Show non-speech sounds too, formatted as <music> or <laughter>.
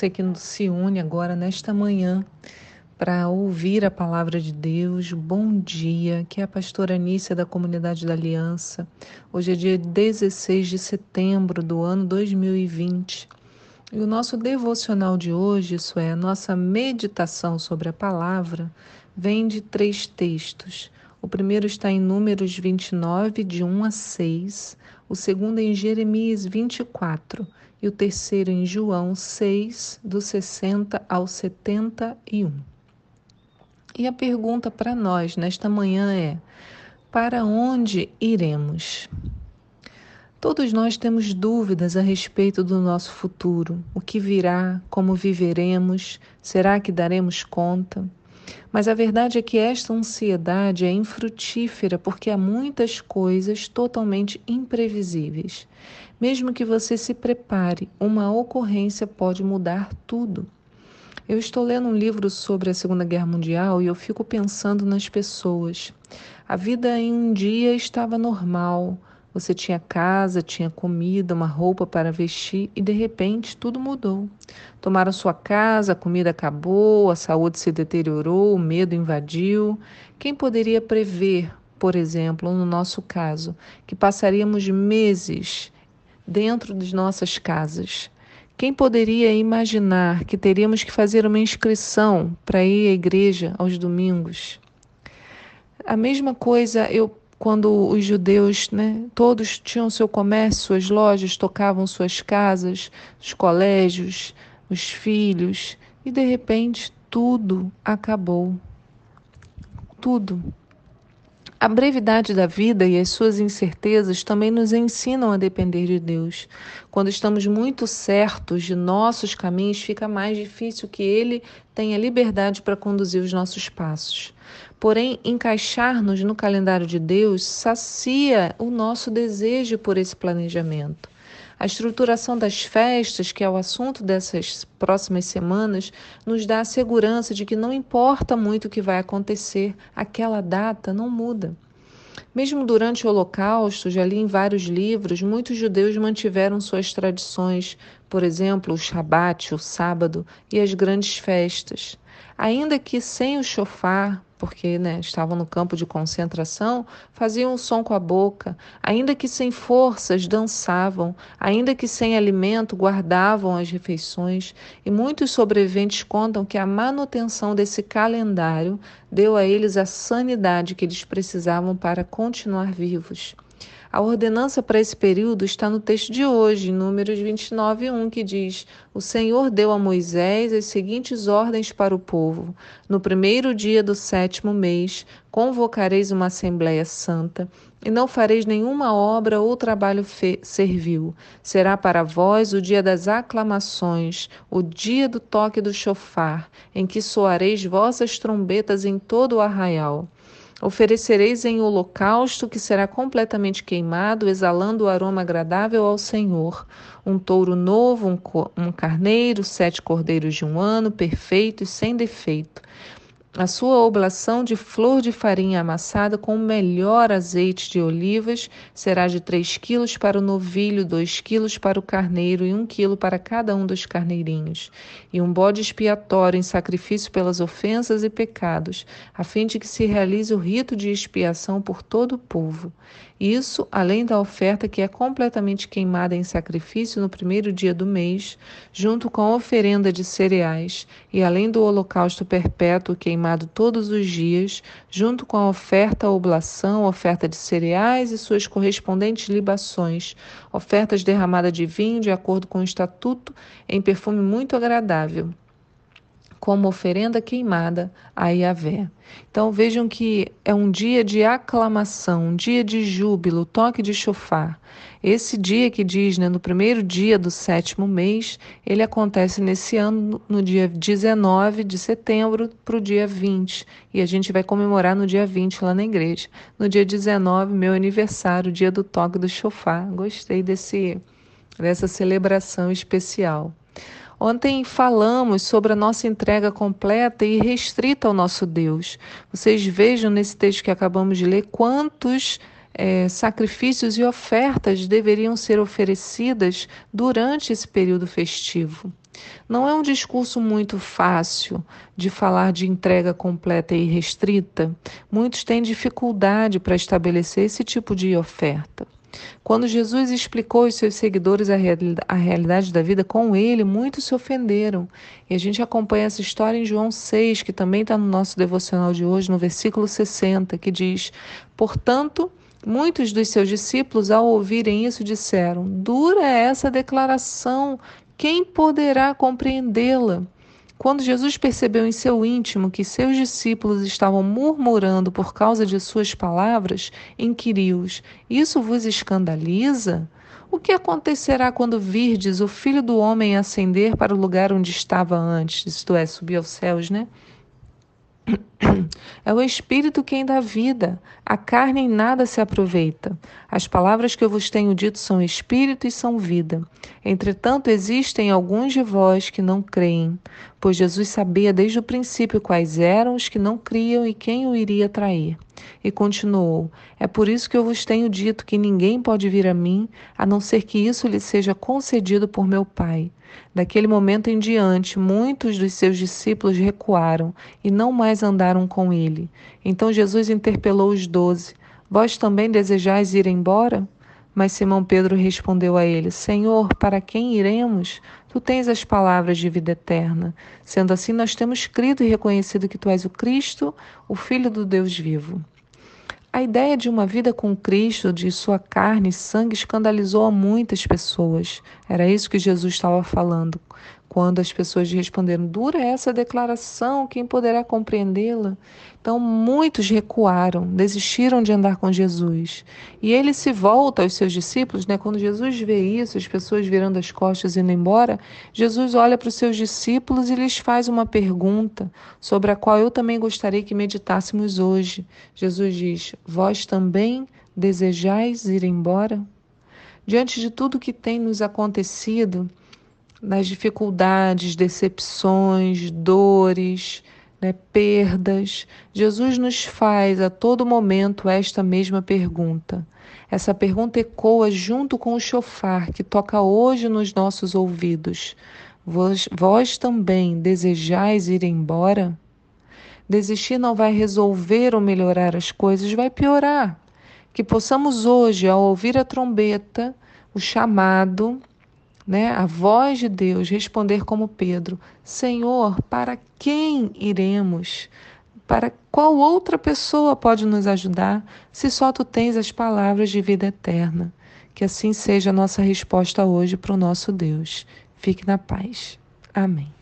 você que se une agora nesta manhã para ouvir a palavra de Deus. Bom dia, que é a pastora Anícia da Comunidade da Aliança. Hoje é dia 16 de setembro do ano 2020. E o nosso devocional de hoje, isso é, a nossa meditação sobre a palavra, vem de três textos. O primeiro está em Números 29, de 1 a 6, o segundo em Jeremias 24 e o terceiro em João 6, do 60 ao 71. E a pergunta para nós nesta manhã é: para onde iremos? Todos nós temos dúvidas a respeito do nosso futuro, o que virá, como viveremos, será que daremos conta? Mas a verdade é que esta ansiedade é infrutífera porque há muitas coisas totalmente imprevisíveis. Mesmo que você se prepare, uma ocorrência pode mudar tudo. Eu estou lendo um livro sobre a Segunda Guerra Mundial e eu fico pensando nas pessoas. A vida em um dia estava normal, você tinha casa, tinha comida, uma roupa para vestir e de repente tudo mudou. Tomaram sua casa, a comida acabou, a saúde se deteriorou, o medo invadiu. Quem poderia prever, por exemplo, no nosso caso, que passaríamos meses dentro de nossas casas? Quem poderia imaginar que teríamos que fazer uma inscrição para ir à igreja aos domingos? A mesma coisa eu quando os judeus, né, todos tinham seu comércio, suas lojas, tocavam suas casas, os colégios, os filhos, e de repente tudo acabou. Tudo. A brevidade da vida e as suas incertezas também nos ensinam a depender de Deus. Quando estamos muito certos de nossos caminhos, fica mais difícil que Ele tenha liberdade para conduzir os nossos passos. Porém, encaixar-nos no calendário de Deus sacia o nosso desejo por esse planejamento. A estruturação das festas, que é o assunto dessas próximas semanas, nos dá a segurança de que não importa muito o que vai acontecer, aquela data não muda. Mesmo durante o Holocausto, já li em vários livros, muitos judeus mantiveram suas tradições, por exemplo, o Shabat, o sábado e as grandes festas. Ainda que sem o chofar, porque né, estavam no campo de concentração, faziam um som com a boca, ainda que sem forças, dançavam, ainda que sem alimento, guardavam as refeições, e muitos sobreviventes contam que a manutenção desse calendário deu a eles a sanidade que eles precisavam para continuar vivos. A ordenança para esse período está no texto de hoje, Números 29, 1, que diz: O Senhor deu a Moisés as seguintes ordens para o povo: No primeiro dia do sétimo mês, convocareis uma Assembleia Santa, e não fareis nenhuma obra ou trabalho servil. Será para vós o dia das aclamações, o dia do toque do chofar, em que soareis vossas trombetas em todo o arraial. Oferecereis em holocausto que será completamente queimado, exalando o aroma agradável ao Senhor. Um touro novo, um, um carneiro, sete cordeiros de um ano, perfeitos, sem defeito. A sua oblação de flor de farinha amassada com o melhor azeite de olivas será de três quilos para o novilho, dois quilos para o carneiro e um quilo para cada um dos carneirinhos. E um bode expiatório em sacrifício pelas ofensas e pecados, a fim de que se realize o rito de expiação por todo o povo. Isso, além da oferta que é completamente queimada em sacrifício no primeiro dia do mês, junto com a oferenda de cereais, e além do holocausto perpétuo queimado todos os dias, junto com a oferta à oblação, oferta de cereais e suas correspondentes libações, ofertas derramadas de vinho de acordo com o estatuto, em perfume muito agradável como oferenda queimada a Yahvé. Então vejam que é um dia de aclamação, um dia de júbilo, toque de chofar. Esse dia que diz, né, no primeiro dia do sétimo mês, ele acontece nesse ano, no dia 19 de setembro para o dia 20. E a gente vai comemorar no dia 20 lá na igreja. No dia 19, meu aniversário, dia do toque do chofar. Gostei desse, dessa celebração especial. Ontem falamos sobre a nossa entrega completa e restrita ao nosso Deus. Vocês vejam nesse texto que acabamos de ler quantos é, sacrifícios e ofertas deveriam ser oferecidas durante esse período festivo. Não é um discurso muito fácil de falar de entrega completa e restrita. Muitos têm dificuldade para estabelecer esse tipo de oferta. Quando Jesus explicou aos seus seguidores a, a realidade da vida com ele, muitos se ofenderam. E a gente acompanha essa história em João 6, que também está no nosso devocional de hoje, no versículo 60, que diz: Portanto, muitos dos seus discípulos, ao ouvirem isso, disseram: Dura é essa declaração, quem poderá compreendê-la? Quando Jesus percebeu em seu íntimo que seus discípulos estavam murmurando por causa de suas palavras, inquiriu-os: Isso vos escandaliza? O que acontecerá quando virdes o filho do homem ascender para o lugar onde estava antes? Isto é, subir aos céus, né? <clears throat> É o Espírito quem dá vida, a carne em nada se aproveita. As palavras que eu vos tenho dito são Espírito e são vida. Entretanto, existem alguns de vós que não creem, pois Jesus sabia desde o princípio quais eram os que não criam e quem o iria trair. E continuou: É por isso que eu vos tenho dito que ninguém pode vir a mim, a não ser que isso lhe seja concedido por meu Pai. Daquele momento em diante, muitos dos seus discípulos recuaram e não mais andaram com ele. Então Jesus interpelou os doze: Vós também desejais ir embora? Mas Simão Pedro respondeu a ele: Senhor, para quem iremos? Tu tens as palavras de vida eterna. Sendo assim, nós temos crido e reconhecido que tu és o Cristo, o Filho do Deus vivo. A ideia de uma vida com Cristo, de sua carne e sangue, escandalizou a muitas pessoas. Era isso que Jesus estava falando. Quando as pessoas responderam, dura essa declaração, quem poderá compreendê-la? Então, muitos recuaram, desistiram de andar com Jesus. E ele se volta aos seus discípulos, né? quando Jesus vê isso, as pessoas virando as costas e indo embora, Jesus olha para os seus discípulos e lhes faz uma pergunta, sobre a qual eu também gostaria que meditássemos hoje. Jesus diz: Vós também desejais ir embora? Diante de tudo que tem nos acontecido, nas dificuldades, decepções, dores, né, perdas, Jesus nos faz a todo momento esta mesma pergunta. Essa pergunta ecoa junto com o chofar que toca hoje nos nossos ouvidos. Vós, vós também desejais ir embora? Desistir não vai resolver ou melhorar as coisas, vai piorar. Que possamos hoje, ao ouvir a trombeta, o chamado, né, a voz de Deus responder como Pedro: Senhor, para quem iremos? Para qual outra pessoa pode nos ajudar se só tu tens as palavras de vida eterna? Que assim seja a nossa resposta hoje para o nosso Deus. Fique na paz. Amém.